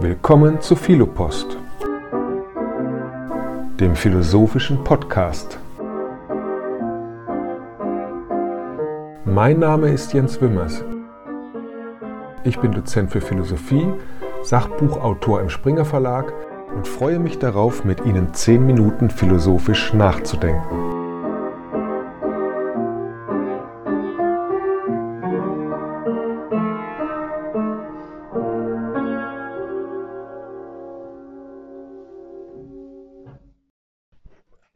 Willkommen zu Philopost, dem philosophischen Podcast. Mein Name ist Jens Wimmers. Ich bin Dozent für Philosophie, Sachbuchautor im Springer Verlag und freue mich darauf, mit Ihnen zehn Minuten philosophisch nachzudenken.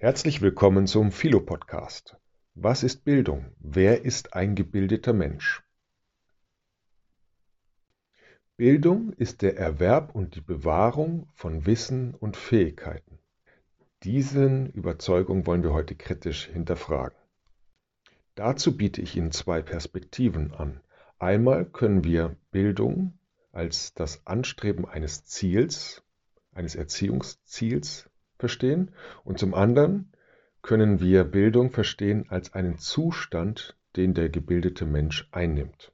Herzlich willkommen zum Philo-Podcast. Was ist Bildung? Wer ist ein gebildeter Mensch? Bildung ist der Erwerb und die Bewahrung von Wissen und Fähigkeiten. Diesen Überzeugung wollen wir heute kritisch hinterfragen. Dazu biete ich Ihnen zwei Perspektiven an. Einmal können wir Bildung als das Anstreben eines Ziels, eines Erziehungsziels verstehen und zum anderen können wir Bildung verstehen als einen Zustand, den der gebildete Mensch einnimmt.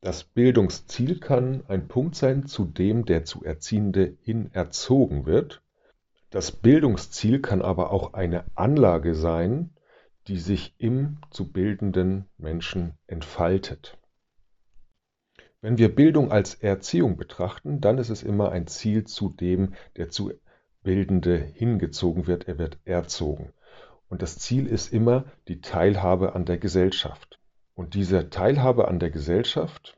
Das Bildungsziel kann ein Punkt sein, zu dem der zu Erziehende hin erzogen wird. Das Bildungsziel kann aber auch eine Anlage sein, die sich im zu bildenden Menschen entfaltet. Wenn wir Bildung als Erziehung betrachten, dann ist es immer ein Ziel, zu dem der zu Bildende hingezogen wird, er wird erzogen. Und das Ziel ist immer die Teilhabe an der Gesellschaft. Und diese Teilhabe an der Gesellschaft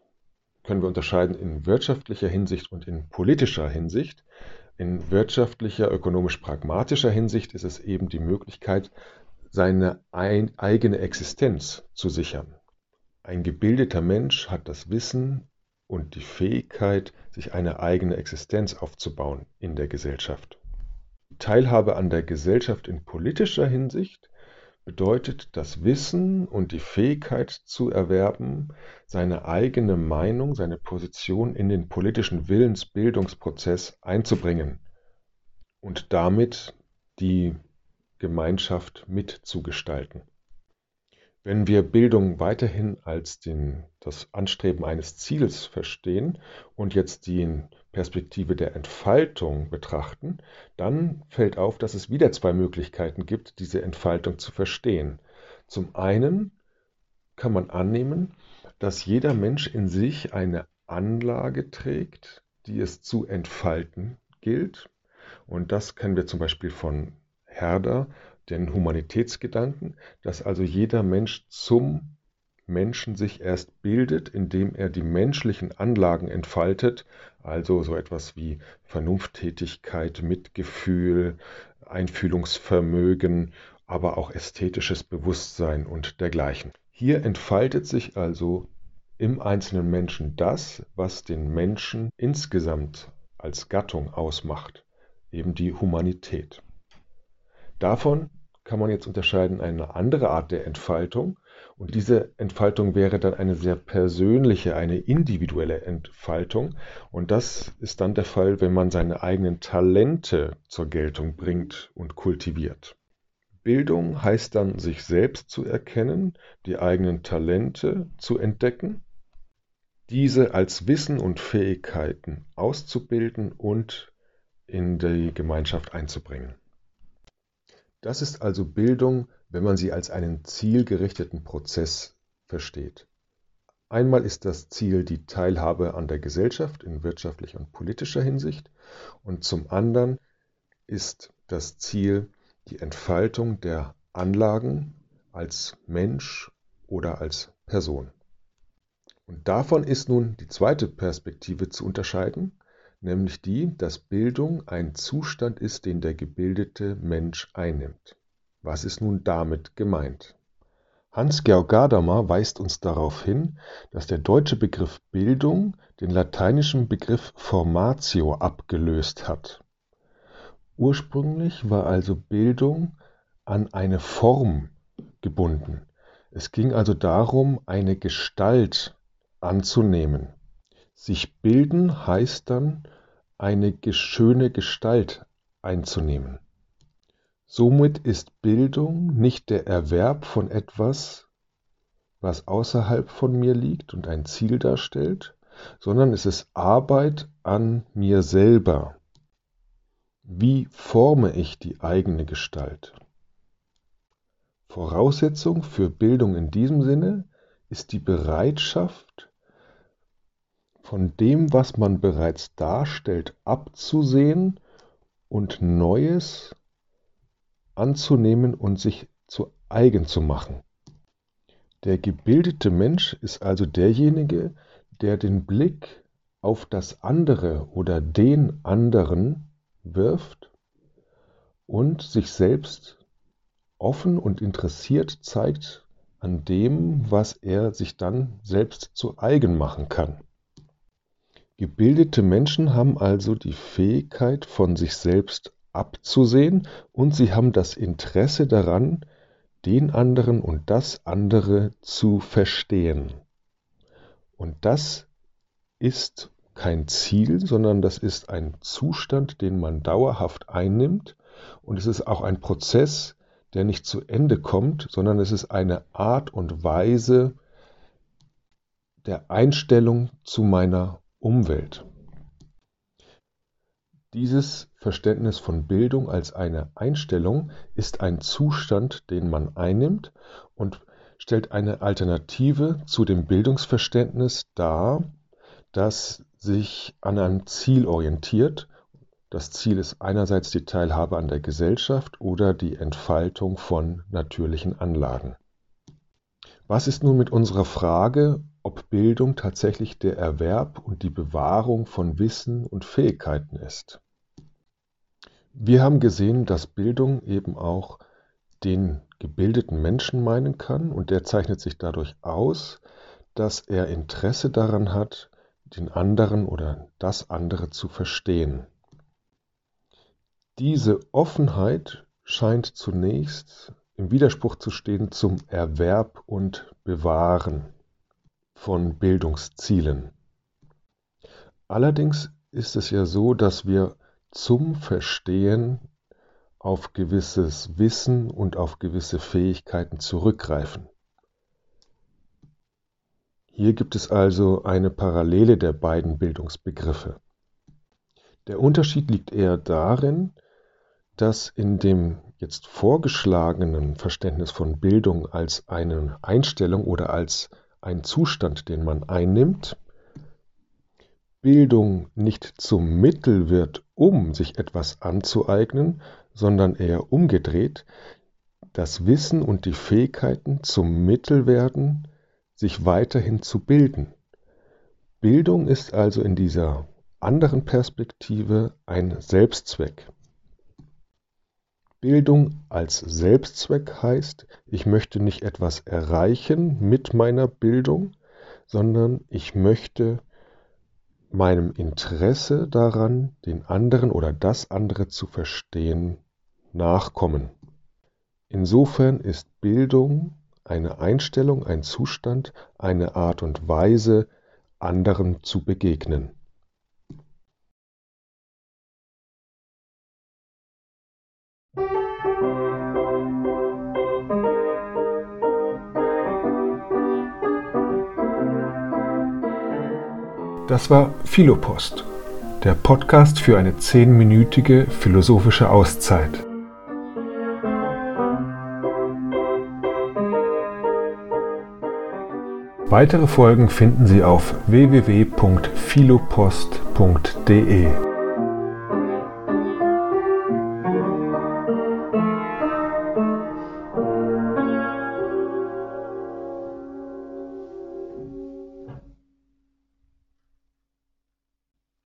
können wir unterscheiden in wirtschaftlicher Hinsicht und in politischer Hinsicht. In wirtschaftlicher, ökonomisch-pragmatischer Hinsicht ist es eben die Möglichkeit, seine eigene Existenz zu sichern. Ein gebildeter Mensch hat das Wissen und die Fähigkeit, sich eine eigene Existenz aufzubauen in der Gesellschaft. Teilhabe an der Gesellschaft in politischer Hinsicht bedeutet das Wissen und die Fähigkeit zu erwerben, seine eigene Meinung, seine Position in den politischen Willensbildungsprozess einzubringen und damit die Gemeinschaft mitzugestalten. Wenn wir Bildung weiterhin als den, das Anstreben eines Ziels verstehen und jetzt die Perspektive der Entfaltung betrachten, dann fällt auf, dass es wieder zwei Möglichkeiten gibt, diese Entfaltung zu verstehen. Zum einen kann man annehmen, dass jeder Mensch in sich eine Anlage trägt, die es zu entfalten gilt. Und das kennen wir zum Beispiel von Herder den Humanitätsgedanken, dass also jeder Mensch zum Menschen sich erst bildet, indem er die menschlichen Anlagen entfaltet, also so etwas wie Vernunfttätigkeit, Mitgefühl, Einfühlungsvermögen, aber auch ästhetisches Bewusstsein und dergleichen. Hier entfaltet sich also im einzelnen Menschen das, was den Menschen insgesamt als Gattung ausmacht, eben die Humanität. Davon kann man jetzt unterscheiden eine andere Art der Entfaltung. Und diese Entfaltung wäre dann eine sehr persönliche, eine individuelle Entfaltung. Und das ist dann der Fall, wenn man seine eigenen Talente zur Geltung bringt und kultiviert. Bildung heißt dann, sich selbst zu erkennen, die eigenen Talente zu entdecken, diese als Wissen und Fähigkeiten auszubilden und in die Gemeinschaft einzubringen. Das ist also Bildung, wenn man sie als einen zielgerichteten Prozess versteht. Einmal ist das Ziel die Teilhabe an der Gesellschaft in wirtschaftlicher und politischer Hinsicht und zum anderen ist das Ziel die Entfaltung der Anlagen als Mensch oder als Person. Und davon ist nun die zweite Perspektive zu unterscheiden, nämlich die, dass Bildung ein Zustand ist, den der gebildete Mensch einnimmt. Was ist nun damit gemeint? Hans-Georg Gadamer weist uns darauf hin, dass der deutsche Begriff Bildung den lateinischen Begriff Formatio abgelöst hat. Ursprünglich war also Bildung an eine Form gebunden. Es ging also darum, eine Gestalt anzunehmen. Sich bilden heißt dann, eine schöne Gestalt einzunehmen. Somit ist Bildung nicht der Erwerb von etwas, was außerhalb von mir liegt und ein Ziel darstellt, sondern es ist Arbeit an mir selber. Wie forme ich die eigene Gestalt? Voraussetzung für Bildung in diesem Sinne ist die Bereitschaft, von dem, was man bereits darstellt, abzusehen und Neues anzunehmen und sich zu eigen zu machen. Der gebildete Mensch ist also derjenige, der den Blick auf das andere oder den anderen wirft und sich selbst offen und interessiert zeigt an dem, was er sich dann selbst zu eigen machen kann. Gebildete Menschen haben also die Fähigkeit, von sich selbst abzusehen und sie haben das Interesse daran, den anderen und das andere zu verstehen. Und das ist kein Ziel, sondern das ist ein Zustand, den man dauerhaft einnimmt. Und es ist auch ein Prozess, der nicht zu Ende kommt, sondern es ist eine Art und Weise der Einstellung zu meiner Umwelt. Dieses Verständnis von Bildung als eine Einstellung ist ein Zustand, den man einnimmt und stellt eine Alternative zu dem Bildungsverständnis dar, das sich an einem Ziel orientiert. Das Ziel ist einerseits die Teilhabe an der Gesellschaft oder die Entfaltung von natürlichen Anlagen. Was ist nun mit unserer Frage, ob Bildung tatsächlich der Erwerb und die Bewahrung von Wissen und Fähigkeiten ist. Wir haben gesehen, dass Bildung eben auch den gebildeten Menschen meinen kann und der zeichnet sich dadurch aus, dass er Interesse daran hat, den anderen oder das andere zu verstehen. Diese Offenheit scheint zunächst im Widerspruch zu stehen zum Erwerb und Bewahren von Bildungszielen. Allerdings ist es ja so, dass wir zum Verstehen auf gewisses Wissen und auf gewisse Fähigkeiten zurückgreifen. Hier gibt es also eine Parallele der beiden Bildungsbegriffe. Der Unterschied liegt eher darin, dass in dem jetzt vorgeschlagenen Verständnis von Bildung als eine Einstellung oder als ein Zustand, den man einnimmt, Bildung nicht zum Mittel wird, um sich etwas anzueignen, sondern eher umgedreht, das Wissen und die Fähigkeiten zum Mittel werden, sich weiterhin zu bilden. Bildung ist also in dieser anderen Perspektive ein Selbstzweck. Bildung als Selbstzweck heißt, ich möchte nicht etwas erreichen mit meiner Bildung, sondern ich möchte meinem Interesse daran, den anderen oder das andere zu verstehen, nachkommen. Insofern ist Bildung eine Einstellung, ein Zustand, eine Art und Weise, anderen zu begegnen. Das war Philopost, der Podcast für eine zehnminütige philosophische Auszeit. Weitere Folgen finden Sie auf www.philopost.de.